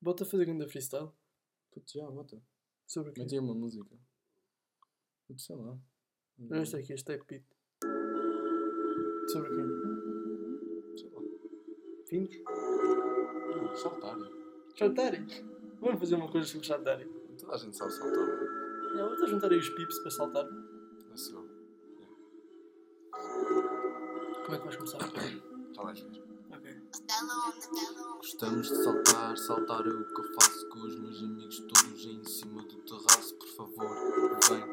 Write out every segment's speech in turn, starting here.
Bota a fazer grande freestyle. Putz, já, bota. Sobre o quê? Aí uma música. Sei lá. Não, este aqui, este é beat. Sobre o quê? Sei lá. Finos? Não, Saltar. Chantarem. Vamos fazer uma coisa sobre chantarem. Toda a gente sabe saltar. mano. Não, vou juntar aí os pips para saltar. Let's go. Como é que vais começar? Já vais ver. Ok. Gostamos de saltar, saltar é o que eu faço com os meus amigos todos em cima do terraço, por favor, vem,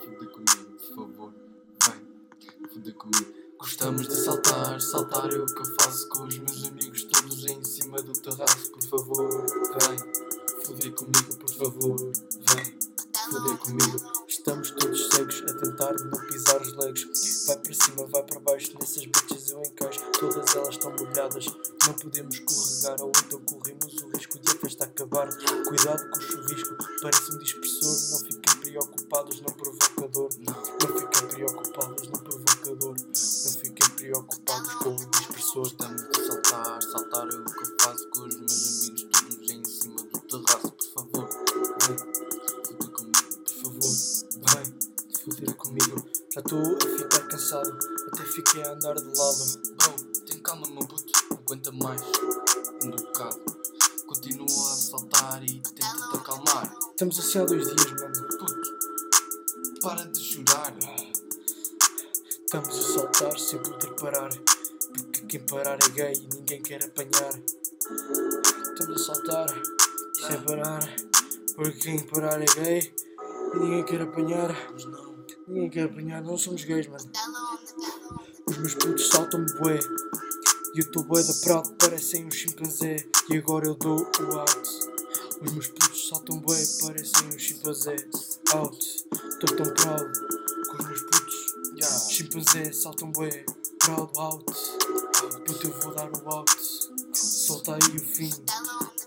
foder comigo, por favor, vem, foder comigo. Gostamos de saltar, saltar é o que eu faço com os meus amigos todos em cima do terraço, por favor, vem, foder comigo, por favor, vem, foder comigo. Estamos todos cegos a tentar não pisar os legos. Vai para cima, vai para baixo, nessas bitches eu encaixo. Todas elas estão molhadas, não podemos escorregar. Ou então corremos o risco de a festa acabar. Cuidado com o chuvisco, parece um dispersor. Não fiquem preocupados, não provocador. Não fiquem preocupados, não provocador. Não fiquem preocupados com o dispersor. Gostamos Comigo. Já estou a ficar cansado, até fiquei a andar de lado. Bro, tem calma, meu puto. Aguenta mais um bocado. Continua a saltar e tenta te acalmar. Estamos assim há dois dias, mano. Puto, para de chorar. Estamos a saltar sem poder parar. Porque quem parar é gay e ninguém quer apanhar. Estamos a saltar sem parar. Porque quem parar é gay e ninguém quer apanhar. Ninguém quer apanhar, não somos gays, mano. Os meus putos saltam bué. E eu estou bué da proud, parecem um chimpanzé. E agora eu dou o out. Os meus putos saltam bué, parecem um chimpanzé. Out. Estou tão proud com os meus putos. já. Chimpanzé saltam bué. Proud out. Puto, eu vou dar o out. Solta aí o fim.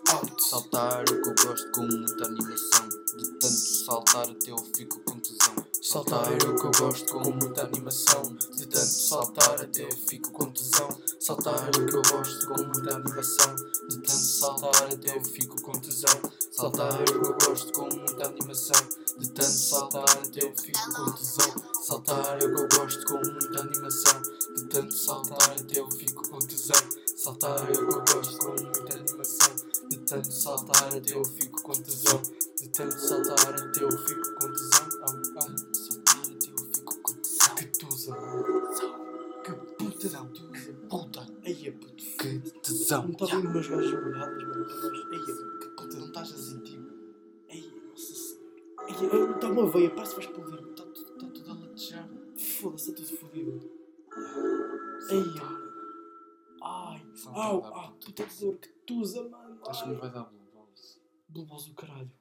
Out. Saltar o que eu gosto com muita animação. De tanto saltar até eu fico com tesão. Saltar é o que eu gosto com muita animação. De tanto saltar até fico com tesão. Saltar é o que eu gosto com muita animação. De tanto saltar até eu fico com tesão. Saltar é o que eu gosto com muita animação. De tanto saltar até eu fico com tesão. Saltar é o que eu gosto com muita animação. De tanto saltar até eu fico com tesão. Saltar é o que eu gosto com muita animação. De tanto saltar até eu fico com tesão. De tanto saltar até eu fico com tesão. Que tesão. Não estava indo umas gajas molhadas, mano. É Que puta, não estás a sentir? Aí, nossa senhora. Está uma veia, parece que vai explodir. Está tudo, tá tudo a latejar. Foda-se, está tudo fodido. Aí, ai. Au, dá ah, puta dor, que tusa, mano. Acho que não Ai. vai dar blue balls. Blue balls do caralho.